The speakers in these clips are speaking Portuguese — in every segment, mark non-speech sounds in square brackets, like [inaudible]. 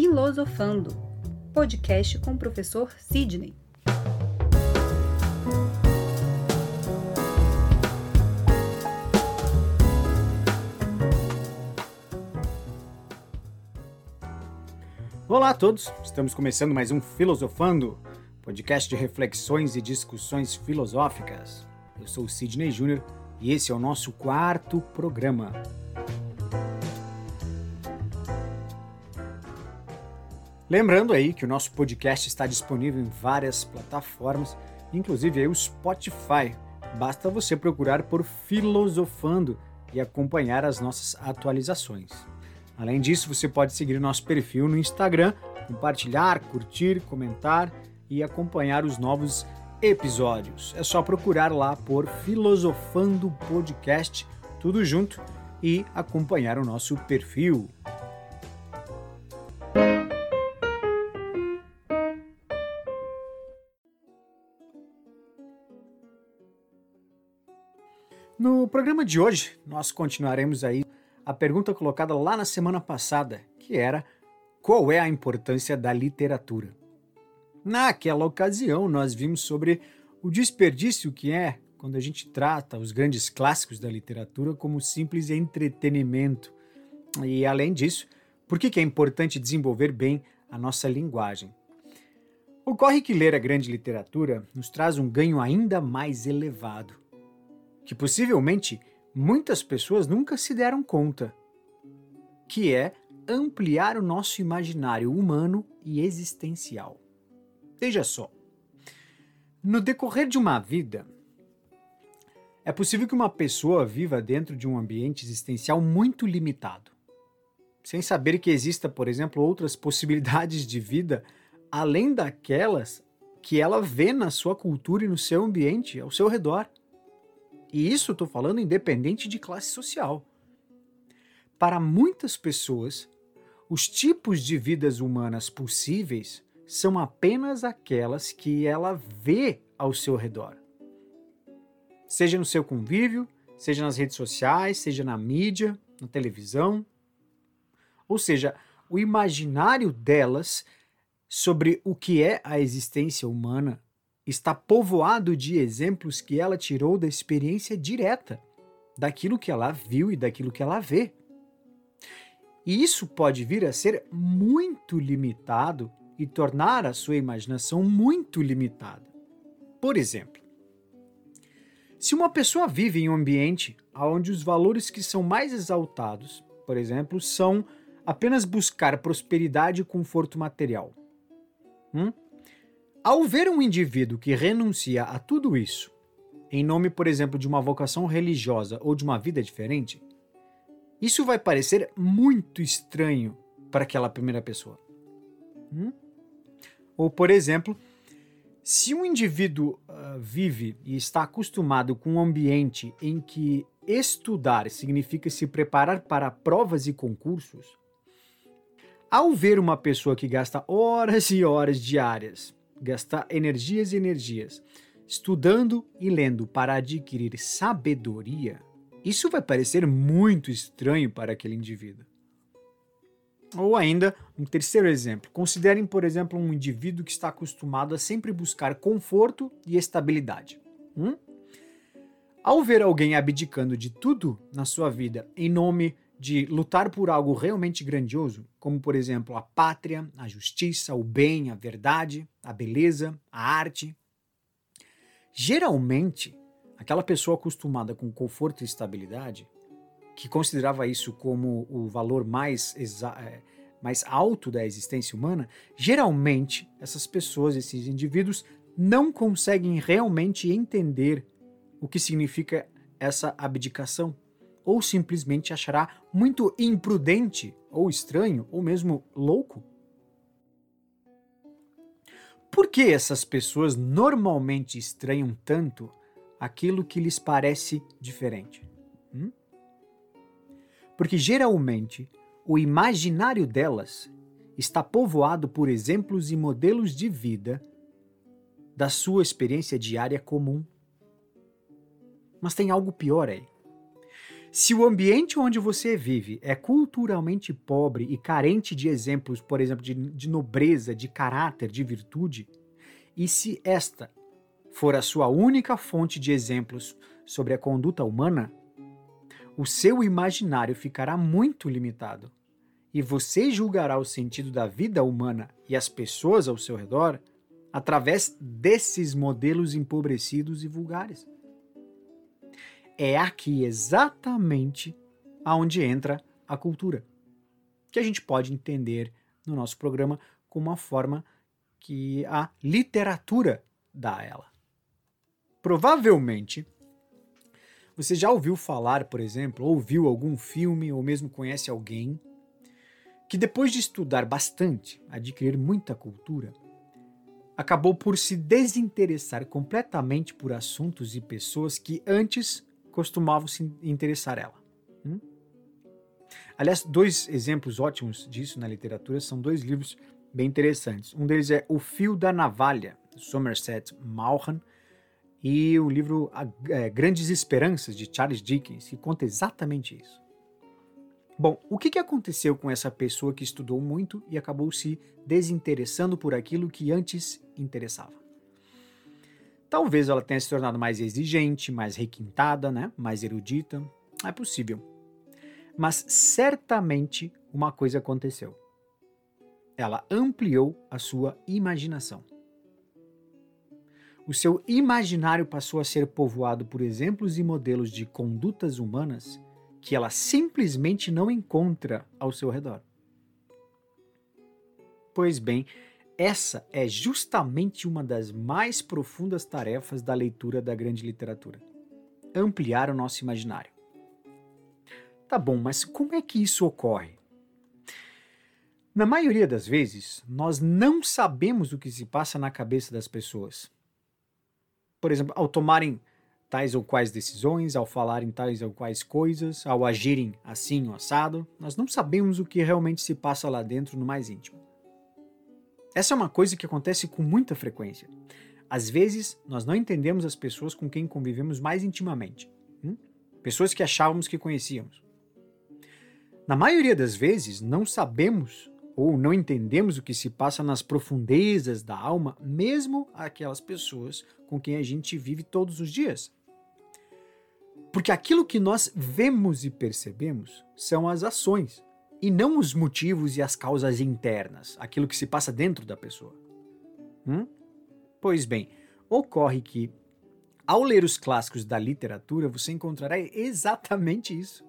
Filosofando, podcast com o professor Sidney. Olá a todos, estamos começando mais um Filosofando, podcast de reflexões e discussões filosóficas. Eu sou o Sidney Júnior e esse é o nosso quarto programa. Lembrando aí que o nosso podcast está disponível em várias plataformas, inclusive aí o Spotify. Basta você procurar por Filosofando e acompanhar as nossas atualizações. Além disso, você pode seguir nosso perfil no Instagram, compartilhar, curtir, comentar e acompanhar os novos episódios. É só procurar lá por Filosofando Podcast, tudo junto, e acompanhar o nosso perfil. Programa de hoje, nós continuaremos aí a pergunta colocada lá na semana passada, que era qual é a importância da literatura? Naquela ocasião, nós vimos sobre o desperdício que é quando a gente trata os grandes clássicos da literatura como simples entretenimento. E, além disso, por que é importante desenvolver bem a nossa linguagem? Ocorre que ler a grande literatura nos traz um ganho ainda mais elevado que possivelmente muitas pessoas nunca se deram conta, que é ampliar o nosso imaginário humano e existencial. Veja só, no decorrer de uma vida, é possível que uma pessoa viva dentro de um ambiente existencial muito limitado, sem saber que exista, por exemplo, outras [laughs] possibilidades de vida além daquelas que ela vê na sua cultura e no seu ambiente ao seu redor. E isso estou falando independente de classe social. Para muitas pessoas, os tipos de vidas humanas possíveis são apenas aquelas que ela vê ao seu redor. Seja no seu convívio, seja nas redes sociais, seja na mídia, na televisão. Ou seja, o imaginário delas sobre o que é a existência humana está povoado de exemplos que ela tirou da experiência direta, daquilo que ela viu e daquilo que ela vê. E isso pode vir a ser muito limitado e tornar a sua imaginação muito limitada. Por exemplo, se uma pessoa vive em um ambiente onde os valores que são mais exaltados, por exemplo, são apenas buscar prosperidade e conforto material, hum? Ao ver um indivíduo que renuncia a tudo isso, em nome, por exemplo, de uma vocação religiosa ou de uma vida diferente, isso vai parecer muito estranho para aquela primeira pessoa. Hum? Ou, por exemplo, se um indivíduo uh, vive e está acostumado com um ambiente em que estudar significa se preparar para provas e concursos, ao ver uma pessoa que gasta horas e horas diárias gastar energias e energias estudando e lendo para adquirir sabedoria, isso vai parecer muito estranho para aquele indivíduo. Ou ainda, um terceiro exemplo. Considerem, por exemplo, um indivíduo que está acostumado a sempre buscar conforto e estabilidade. Hum? Ao ver alguém abdicando de tudo na sua vida em nome de lutar por algo realmente grandioso, como por exemplo a pátria, a justiça, o bem, a verdade, a beleza, a arte. Geralmente, aquela pessoa acostumada com conforto e estabilidade, que considerava isso como o valor mais, é, mais alto da existência humana, geralmente essas pessoas, esses indivíduos, não conseguem realmente entender o que significa essa abdicação ou simplesmente achará muito imprudente, ou estranho, ou mesmo louco? Por que essas pessoas normalmente estranham tanto aquilo que lhes parece diferente? Hum? Porque geralmente o imaginário delas está povoado por exemplos e modelos de vida da sua experiência diária comum. Mas tem algo pior aí. Se o ambiente onde você vive é culturalmente pobre e carente de exemplos, por exemplo, de, de nobreza, de caráter, de virtude, e se esta for a sua única fonte de exemplos sobre a conduta humana, o seu imaginário ficará muito limitado e você julgará o sentido da vida humana e as pessoas ao seu redor através desses modelos empobrecidos e vulgares. É aqui exatamente aonde entra a cultura, que a gente pode entender no nosso programa como uma forma que a literatura dá a ela. Provavelmente, você já ouviu falar, por exemplo, ou viu algum filme, ou mesmo conhece alguém que depois de estudar bastante, adquirir muita cultura, acabou por se desinteressar completamente por assuntos e pessoas que antes costumavam se interessar ela. Hum? Aliás, dois exemplos ótimos disso na literatura são dois livros bem interessantes. Um deles é O Fio da Navalha, Somerset Maugham, e o livro é, Grandes Esperanças, de Charles Dickens, que conta exatamente isso. Bom, o que aconteceu com essa pessoa que estudou muito e acabou se desinteressando por aquilo que antes interessava? Talvez ela tenha se tornado mais exigente, mais requintada, né? mais erudita. É possível. Mas certamente uma coisa aconteceu. Ela ampliou a sua imaginação o seu imaginário passou a ser povoado por exemplos e modelos de condutas humanas que ela simplesmente não encontra ao seu redor. Pois bem, essa é justamente uma das mais profundas tarefas da leitura da grande literatura: ampliar o nosso imaginário. Tá bom, mas como é que isso ocorre? Na maioria das vezes, nós não sabemos o que se passa na cabeça das pessoas por exemplo, ao tomarem tais ou quais decisões, ao falarem tais ou quais coisas, ao agirem assim ou assado, nós não sabemos o que realmente se passa lá dentro no mais íntimo. Essa é uma coisa que acontece com muita frequência. Às vezes, nós não entendemos as pessoas com quem convivemos mais intimamente. Hum? Pessoas que achávamos que conhecíamos. Na maioria das vezes, não sabemos ou não entendemos o que se passa nas profundezas da alma, mesmo aquelas pessoas com quem a gente vive todos os dias. Porque aquilo que nós vemos e percebemos são as ações, e não os motivos e as causas internas, aquilo que se passa dentro da pessoa. Hum? Pois bem, ocorre que, ao ler os clássicos da literatura, você encontrará exatamente isso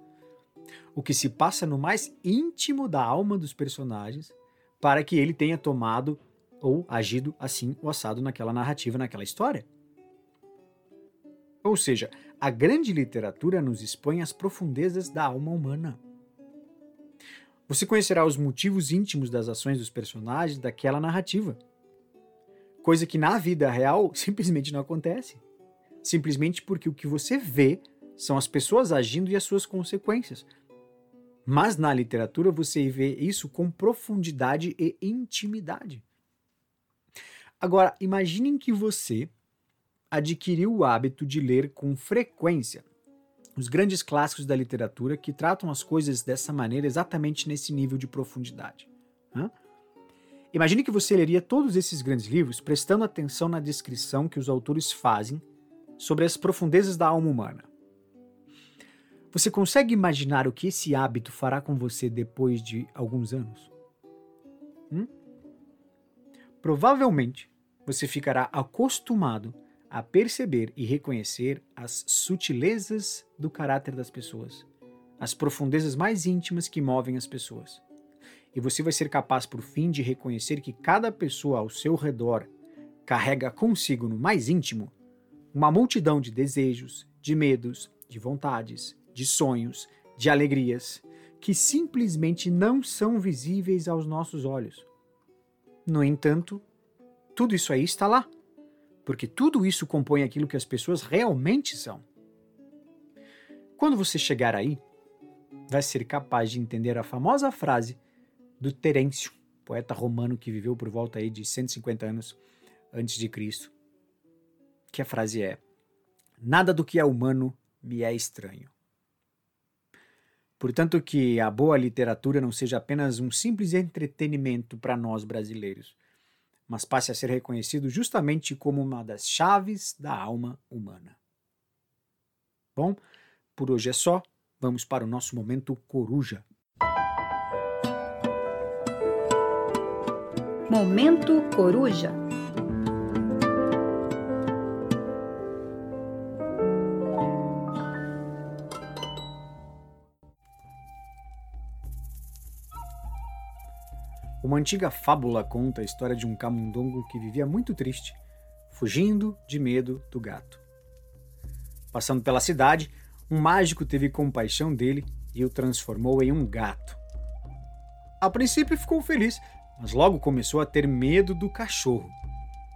o que se passa no mais íntimo da alma dos personagens para que ele tenha tomado ou agido assim ou assado naquela narrativa, naquela história. Ou seja, a grande literatura nos expõe as profundezas da alma humana. Você conhecerá os motivos íntimos das ações dos personagens daquela narrativa. Coisa que na vida real [laughs] simplesmente não acontece. Simplesmente porque o que você vê são as pessoas agindo e as suas consequências. Mas na literatura você vê isso com profundidade e intimidade. Agora, imaginem que você adquiriu o hábito de ler com frequência os grandes clássicos da literatura que tratam as coisas dessa maneira, exatamente nesse nível de profundidade. Hã? Imagine que você leria todos esses grandes livros prestando atenção na descrição que os autores fazem sobre as profundezas da alma humana. Você consegue imaginar o que esse hábito fará com você depois de alguns anos? Hum? Provavelmente você ficará acostumado a perceber e reconhecer as sutilezas do caráter das pessoas, as profundezas mais íntimas que movem as pessoas. E você vai ser capaz, por fim, de reconhecer que cada pessoa ao seu redor carrega consigo no mais íntimo uma multidão de desejos, de medos, de vontades, de sonhos, de alegrias, que simplesmente não são visíveis aos nossos olhos. No entanto, tudo isso aí está lá, porque tudo isso compõe aquilo que as pessoas realmente são. Quando você chegar aí, vai ser capaz de entender a famosa frase do Terêncio, poeta romano que viveu por volta aí de 150 anos antes de Cristo, que a frase é: Nada do que é humano me é estranho. Portanto, que a boa literatura não seja apenas um simples entretenimento para nós brasileiros, mas passe a ser reconhecido justamente como uma das chaves da alma humana. Bom, por hoje é só. Vamos para o nosso momento coruja. Momento coruja. Uma antiga fábula conta a história de um camundongo que vivia muito triste, fugindo de medo do gato. Passando pela cidade, um mágico teve compaixão dele e o transformou em um gato. A princípio ficou feliz, mas logo começou a ter medo do cachorro.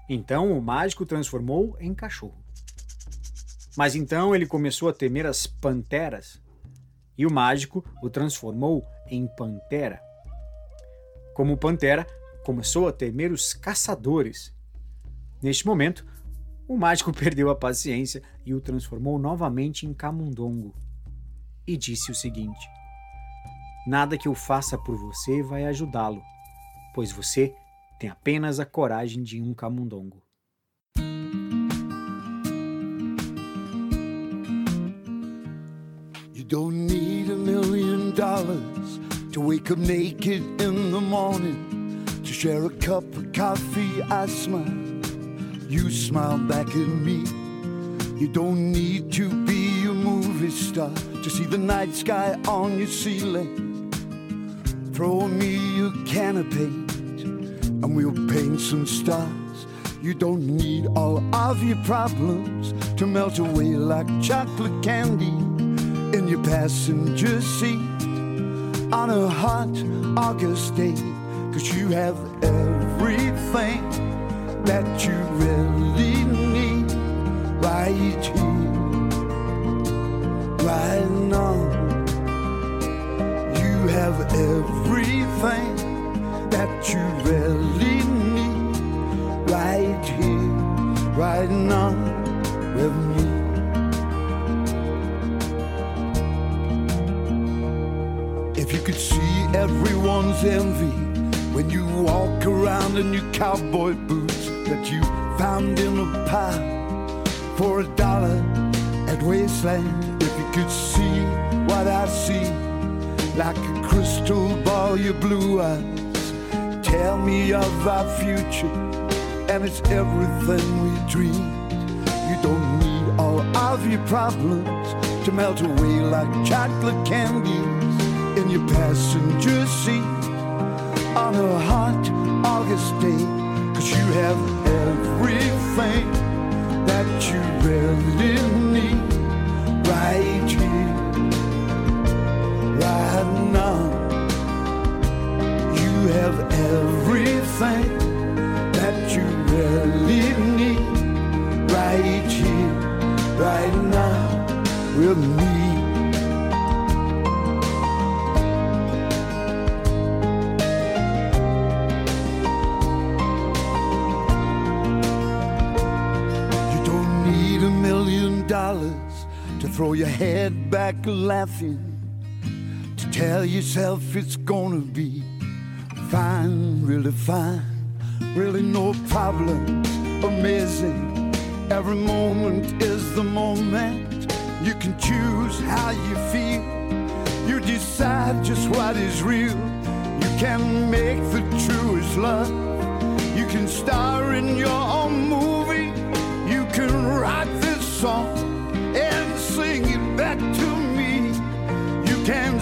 Então o mágico o transformou em cachorro. Mas então ele começou a temer as panteras e o mágico o transformou em pantera. Como Pantera, começou a temer os caçadores. Neste momento, o mágico [laughs] perdeu a paciência e o transformou novamente em camundongo. E disse o seguinte: Nada que eu faça por você vai ajudá-lo, pois você tem apenas a coragem de um camundongo. You don't need a million dollars to wake up naked in the morning, to share a cup of coffee. I smile, you smile back at me. You don't need to be a movie star to see the night sky on your ceiling. Throw me a can of paint and we'll paint some stars. You don't need all of your problems to melt away like chocolate candy in your passenger seat on a hot August day. Cause you have everything that you really need right here, right now. You have everything that you really need right here, right now with me. Could see everyone's envy when you walk around in your cowboy boots that you found in a pile for a dollar at Wasteland. If you could see what I see, like a crystal ball, your blue eyes tell me of our future, and it's everything we dreamed. You don't need all of your problems to melt away like chocolate candies in your passenger seat on a hot August day. Cause you have everything that you really need right here, right now. You have everything that you really need right here, right now with me. Throw your head back laughing, to tell yourself it's gonna be fine, really fine, really no problems, amazing. Every moment is the moment. You can choose how you feel. You decide just what is real. You can make the truest love. You can star in your own movie. You can write this song to me. You can